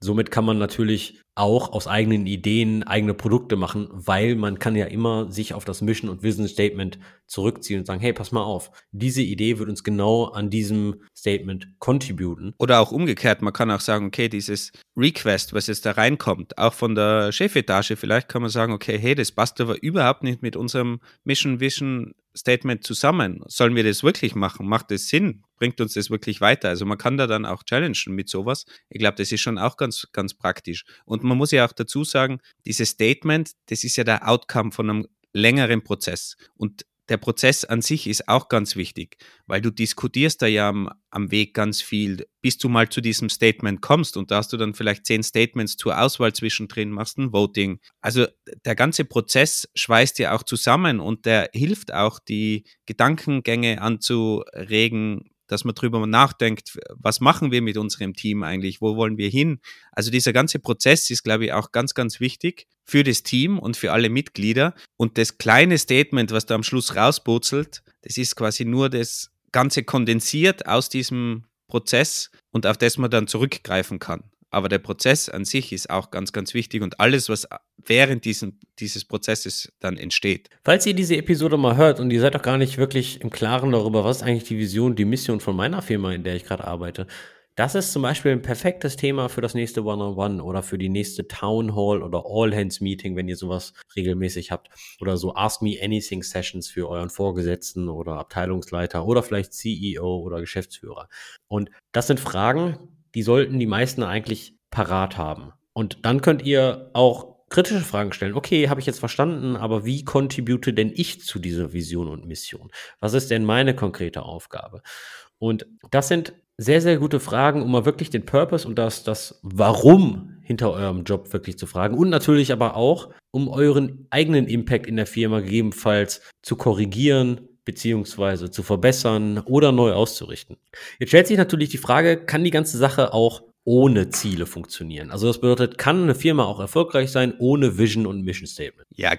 somit kann man natürlich auch aus eigenen Ideen eigene Produkte machen, weil man kann ja immer sich auf das Mission und Vision Statement zurückziehen und sagen, hey, pass mal auf, diese Idee wird uns genau an diesem Statement contributen. Oder auch umgekehrt, man kann auch sagen, okay, dieses Request, was jetzt da reinkommt, auch von der Chefetage, vielleicht kann man sagen, okay, hey, das passt aber überhaupt nicht mit unserem Mission Vision Statement zusammen. Sollen wir das wirklich machen? Macht das Sinn? Bringt uns das wirklich weiter? Also man kann da dann auch challengen mit sowas. Ich glaube, das ist schon auch ganz, ganz praktisch. Und man muss ja auch dazu sagen, dieses Statement, das ist ja der Outcome von einem längeren Prozess. Und der Prozess an sich ist auch ganz wichtig, weil du diskutierst da ja am, am, Weg ganz viel, bis du mal zu diesem Statement kommst und da hast du dann vielleicht zehn Statements zur Auswahl zwischendrin, machst ein Voting. Also der ganze Prozess schweißt ja auch zusammen und der hilft auch, die Gedankengänge anzuregen, dass man drüber nachdenkt, was machen wir mit unserem Team eigentlich, wo wollen wir hin. Also dieser ganze Prozess ist, glaube ich, auch ganz, ganz wichtig für das Team und für alle Mitglieder. Und das kleine Statement, was da am Schluss rauspurzelt, das ist quasi nur das Ganze kondensiert aus diesem Prozess und auf das man dann zurückgreifen kann. Aber der Prozess an sich ist auch ganz, ganz wichtig und alles, was während diesem, dieses Prozesses dann entsteht. Falls ihr diese Episode mal hört und ihr seid doch gar nicht wirklich im Klaren darüber, was eigentlich die Vision, die Mission von meiner Firma, in der ich gerade arbeite, das ist zum Beispiel ein perfektes Thema für das nächste One-on-One -on -One oder für die nächste Town Hall oder All-Hands-Meeting, wenn ihr sowas regelmäßig habt. Oder so Ask Me Anything Sessions für euren Vorgesetzten oder Abteilungsleiter oder vielleicht CEO oder Geschäftsführer. Und das sind Fragen, die sollten die meisten eigentlich parat haben. Und dann könnt ihr auch kritische Fragen stellen. Okay, habe ich jetzt verstanden, aber wie contribute denn ich zu dieser Vision und Mission? Was ist denn meine konkrete Aufgabe? Und das sind sehr, sehr gute Fragen, um mal wirklich den Purpose und das, das Warum hinter eurem Job wirklich zu fragen. Und natürlich aber auch, um euren eigenen Impact in der Firma gegebenenfalls zu korrigieren, beziehungsweise zu verbessern oder neu auszurichten. Jetzt stellt sich natürlich die Frage, kann die ganze Sache auch ohne Ziele funktionieren? Also das bedeutet, kann eine Firma auch erfolgreich sein ohne Vision und Mission Statement? Ja,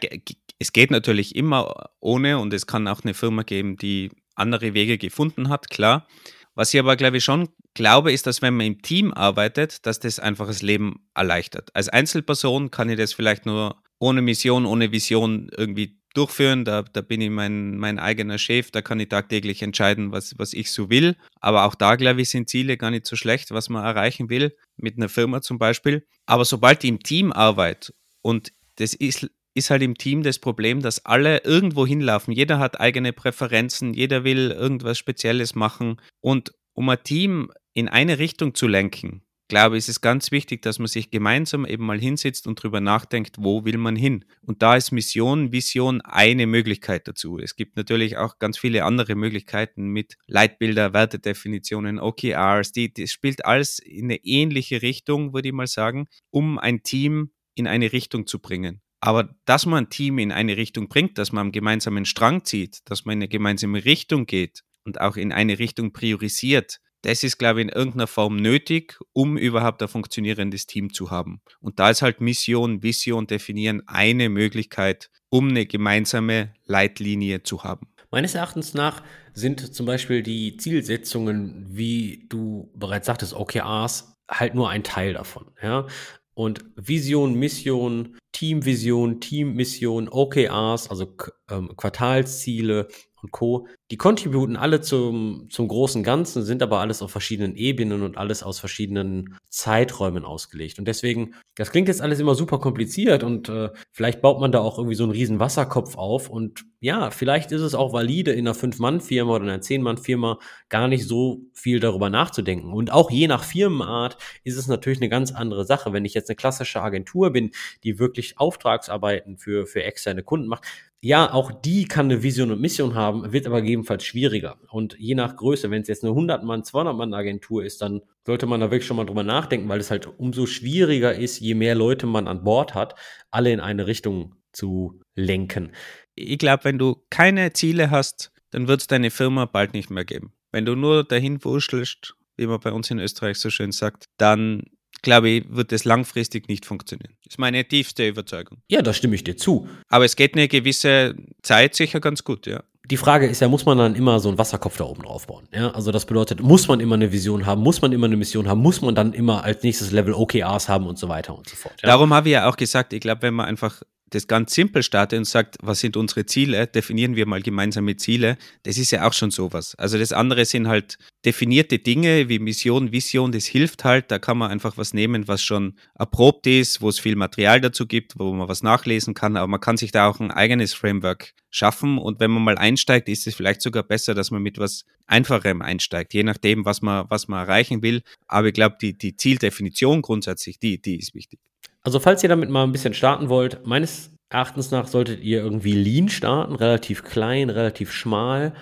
es geht natürlich immer ohne und es kann auch eine Firma geben, die andere Wege gefunden hat, klar. Was ich aber, glaube ich, schon glaube, ist, dass wenn man im Team arbeitet, dass das einfach das Leben erleichtert. Als Einzelperson kann ich das vielleicht nur ohne Mission, ohne Vision irgendwie durchführen. Da, da bin ich mein, mein eigener Chef, da kann ich tagtäglich entscheiden, was, was ich so will. Aber auch da, glaube ich, sind Ziele gar nicht so schlecht, was man erreichen will, mit einer Firma zum Beispiel. Aber sobald ich im Team arbeite und das ist, ist halt im Team das Problem, dass alle irgendwo hinlaufen. Jeder hat eigene Präferenzen, jeder will irgendwas Spezielles machen. Und um ein Team in eine Richtung zu lenken, glaube, es ist ganz wichtig, dass man sich gemeinsam eben mal hinsetzt und darüber nachdenkt, wo will man hin. Und da ist Mission, Vision eine Möglichkeit dazu. Es gibt natürlich auch ganz viele andere Möglichkeiten mit Leitbilder, Wertedefinitionen, OKRs, die, das spielt alles in eine ähnliche Richtung, würde ich mal sagen, um ein Team in eine Richtung zu bringen. Aber dass man ein Team in eine Richtung bringt, dass man am gemeinsamen Strang zieht, dass man in eine gemeinsame Richtung geht und auch in eine Richtung priorisiert, das ist, glaube ich, in irgendeiner Form nötig, um überhaupt ein funktionierendes Team zu haben. Und da ist halt Mission, Vision definieren eine Möglichkeit, um eine gemeinsame Leitlinie zu haben. Meines Erachtens nach sind zum Beispiel die Zielsetzungen, wie du bereits sagtest, OKRs, halt nur ein Teil davon. Ja? Und Vision, Mission, Teamvision, Teammission, OKRs, also ähm, Quartalsziele und Co., die contributen alle zum, zum großen Ganzen, sind aber alles auf verschiedenen Ebenen und alles aus verschiedenen Zeiträumen ausgelegt. Und deswegen, das klingt jetzt alles immer super kompliziert und äh, vielleicht baut man da auch irgendwie so einen riesen Wasserkopf auf. Und ja, vielleicht ist es auch valide, in einer Fünf-Mann-Firma oder einer Zehn-Mann-Firma gar nicht so viel darüber nachzudenken. Und auch je nach Firmenart ist es natürlich eine ganz andere Sache. Wenn ich jetzt eine klassische Agentur bin, die wirklich Auftragsarbeiten für, für externe Kunden macht, ja, auch die kann eine Vision und Mission haben, wird aber gegebenenfalls schwieriger. Und je nach Größe, wenn es jetzt eine 100-Mann, 200-Mann-Agentur ist, dann sollte man da wirklich schon mal drüber nachdenken, weil es halt umso schwieriger ist, je mehr Leute man an Bord hat, alle in eine Richtung zu lenken. Ich glaube, wenn du keine Ziele hast, dann wird es deine Firma bald nicht mehr geben. Wenn du nur dahin wurschtelst, wie man bei uns in Österreich so schön sagt, dann glaube ich, wird es langfristig nicht funktionieren. Das ist meine tiefste Überzeugung. Ja, da stimme ich dir zu. Aber es geht eine gewisse Zeit sicher ganz gut, ja. Die Frage ist ja, muss man dann immer so einen Wasserkopf da oben drauf bauen? Ja, also das bedeutet, muss man immer eine Vision haben, muss man immer eine Mission haben, muss man dann immer als nächstes Level OKRs haben und so weiter und so fort. Ja? Darum habe ich ja auch gesagt, ich glaube, wenn man einfach das ganz simpel startet und sagt, was sind unsere Ziele, definieren wir mal gemeinsame Ziele, das ist ja auch schon sowas. Also das andere sind halt definierte Dinge wie Mission, Vision, das hilft halt, da kann man einfach was nehmen, was schon erprobt ist, wo es viel Material dazu gibt, wo man was nachlesen kann, aber man kann sich da auch ein eigenes Framework schaffen und wenn man mal einsteigt, ist es vielleicht sogar besser, dass man mit was Einfacherem einsteigt, je nachdem, was man, was man erreichen will. Aber ich glaube, die, die Zieldefinition grundsätzlich, die, die ist wichtig. Also falls ihr damit mal ein bisschen starten wollt, meines Erachtens nach solltet ihr irgendwie lean starten, relativ klein, relativ schmal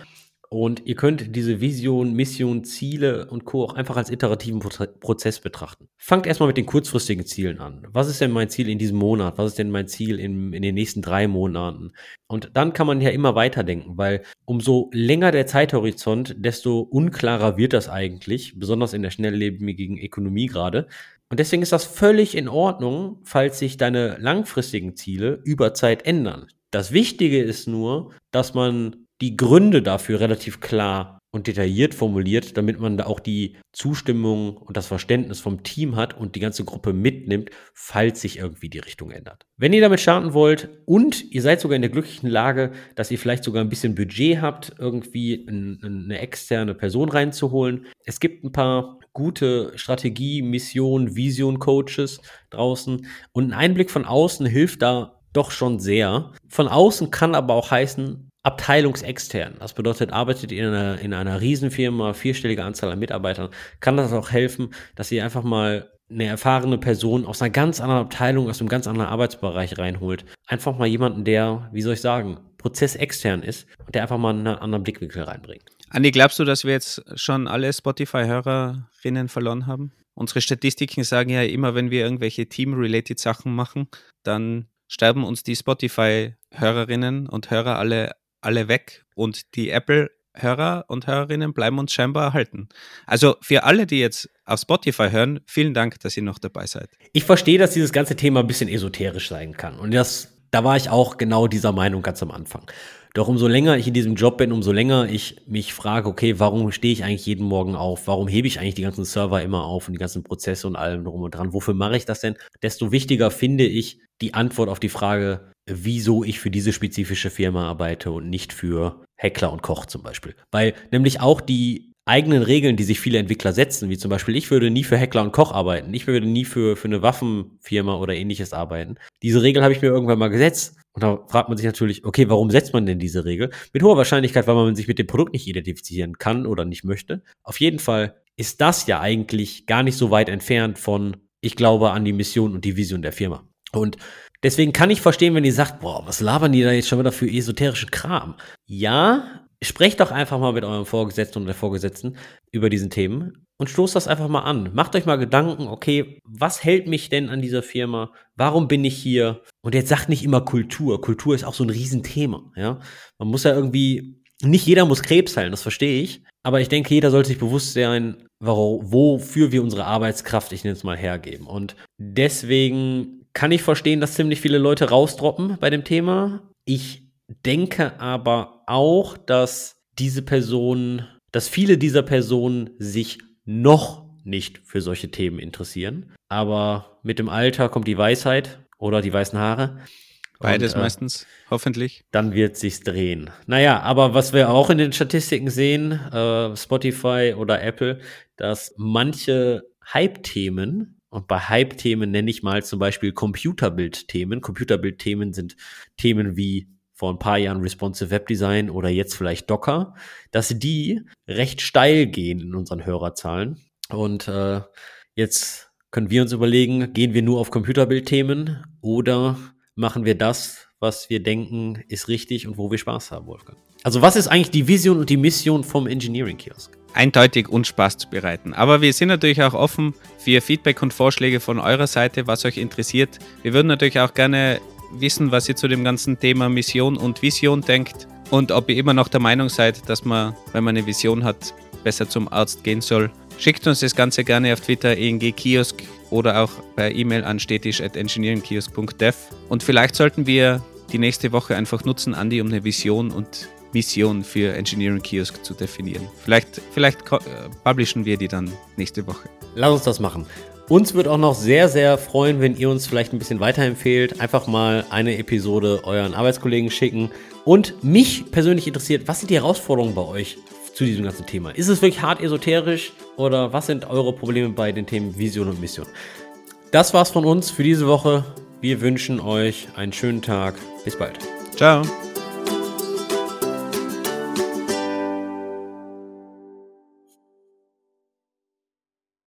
Und ihr könnt diese Vision, Mission, Ziele und Co. auch einfach als iterativen Prozess betrachten. Fangt erstmal mit den kurzfristigen Zielen an. Was ist denn mein Ziel in diesem Monat? Was ist denn mein Ziel in, in den nächsten drei Monaten? Und dann kann man ja immer weiterdenken, weil umso länger der Zeithorizont, desto unklarer wird das eigentlich, besonders in der schnelllebigen Ökonomie gerade. Und deswegen ist das völlig in Ordnung, falls sich deine langfristigen Ziele über Zeit ändern. Das Wichtige ist nur, dass man die Gründe dafür relativ klar und detailliert formuliert, damit man da auch die Zustimmung und das Verständnis vom Team hat und die ganze Gruppe mitnimmt, falls sich irgendwie die Richtung ändert. Wenn ihr damit starten wollt und ihr seid sogar in der glücklichen Lage, dass ihr vielleicht sogar ein bisschen Budget habt, irgendwie eine externe Person reinzuholen. Es gibt ein paar gute Strategie, Mission, Vision Coaches draußen und ein Einblick von außen hilft da doch schon sehr. Von außen kann aber auch heißen, abteilungsextern. Das bedeutet, arbeitet ihr in einer, in einer Riesenfirma, vierstellige Anzahl an Mitarbeitern, kann das auch helfen, dass ihr einfach mal eine erfahrene Person aus einer ganz anderen Abteilung, aus einem ganz anderen Arbeitsbereich reinholt. Einfach mal jemanden, der, wie soll ich sagen, prozessextern ist und der einfach mal einen anderen Blickwinkel reinbringt. Andi, glaubst du, dass wir jetzt schon alle Spotify-Hörerinnen verloren haben? Unsere Statistiken sagen ja immer, wenn wir irgendwelche Team-related Sachen machen, dann sterben uns die Spotify-Hörerinnen und Hörer alle alle weg und die Apple-Hörer und Hörerinnen bleiben uns scheinbar erhalten. Also für alle, die jetzt auf Spotify hören, vielen Dank, dass ihr noch dabei seid. Ich verstehe, dass dieses ganze Thema ein bisschen esoterisch sein kann. Und das, da war ich auch genau dieser Meinung ganz am Anfang. Doch umso länger ich in diesem Job bin, umso länger ich mich frage, okay, warum stehe ich eigentlich jeden Morgen auf? Warum hebe ich eigentlich die ganzen Server immer auf und die ganzen Prozesse und allem drum und dran? Wofür mache ich das denn? Desto wichtiger finde ich die Antwort auf die Frage, wieso ich für diese spezifische Firma arbeite und nicht für Heckler und Koch zum Beispiel. Weil nämlich auch die eigenen Regeln, die sich viele Entwickler setzen, wie zum Beispiel, ich würde nie für Heckler und Koch arbeiten, ich würde nie für, für eine Waffenfirma oder ähnliches arbeiten. Diese Regel habe ich mir irgendwann mal gesetzt. Und da fragt man sich natürlich, okay, warum setzt man denn diese Regel? Mit hoher Wahrscheinlichkeit, weil man sich mit dem Produkt nicht identifizieren kann oder nicht möchte. Auf jeden Fall ist das ja eigentlich gar nicht so weit entfernt von, ich glaube an die Mission und die Vision der Firma. Und Deswegen kann ich verstehen, wenn ihr sagt, boah, was labern die da jetzt schon wieder für esoterischen Kram? Ja, sprecht doch einfach mal mit eurem Vorgesetzten und der Vorgesetzten über diesen Themen und stoßt das einfach mal an. Macht euch mal Gedanken, okay, was hält mich denn an dieser Firma? Warum bin ich hier? Und jetzt sagt nicht immer Kultur. Kultur ist auch so ein Riesenthema, ja. Man muss ja irgendwie, nicht jeder muss Krebs heilen, das verstehe ich. Aber ich denke, jeder sollte sich bewusst sein, wofür wir unsere Arbeitskraft, ich nenne es mal, hergeben. Und deswegen kann ich verstehen, dass ziemlich viele Leute rausdroppen bei dem Thema. Ich denke aber auch, dass diese Personen, dass viele dieser Personen sich noch nicht für solche Themen interessieren. Aber mit dem Alter kommt die Weisheit oder die weißen Haare. Beides und, äh, meistens, hoffentlich. Dann wird sich's drehen. Naja, aber was wir auch in den Statistiken sehen, äh, Spotify oder Apple, dass manche Hype-Themen und bei Hype-Themen nenne ich mal zum Beispiel Computerbild-Themen. Computerbild-Themen sind Themen wie vor ein paar Jahren Responsive Web Design oder jetzt vielleicht Docker, dass die recht steil gehen in unseren Hörerzahlen. Und äh, jetzt können wir uns überlegen, gehen wir nur auf Computerbild-Themen oder machen wir das, was wir denken, ist richtig und wo wir Spaß haben, Wolfgang? Also was ist eigentlich die Vision und die Mission vom Engineering Kiosk? eindeutig uns Spaß zu bereiten. Aber wir sind natürlich auch offen für Feedback und Vorschläge von eurer Seite, was euch interessiert. Wir würden natürlich auch gerne wissen, was ihr zu dem ganzen Thema Mission und Vision denkt und ob ihr immer noch der Meinung seid, dass man, wenn man eine Vision hat, besser zum Arzt gehen soll. Schickt uns das Ganze gerne auf Twitter, ENG Kiosk oder auch per E-Mail an stetisch.engineeringkiosk.dev. Und vielleicht sollten wir die nächste Woche einfach nutzen, Andi, um eine Vision und Mission für Engineering Kiosk zu definieren. Vielleicht, vielleicht äh, publishen wir die dann nächste Woche. Lass uns das machen. Uns wird auch noch sehr, sehr freuen, wenn ihr uns vielleicht ein bisschen weiterempfehlt. Einfach mal eine Episode euren Arbeitskollegen schicken. Und mich persönlich interessiert, was sind die Herausforderungen bei euch zu diesem ganzen Thema? Ist es wirklich hart esoterisch oder was sind eure Probleme bei den Themen Vision und Mission? Das war's von uns für diese Woche. Wir wünschen euch einen schönen Tag. Bis bald. Ciao.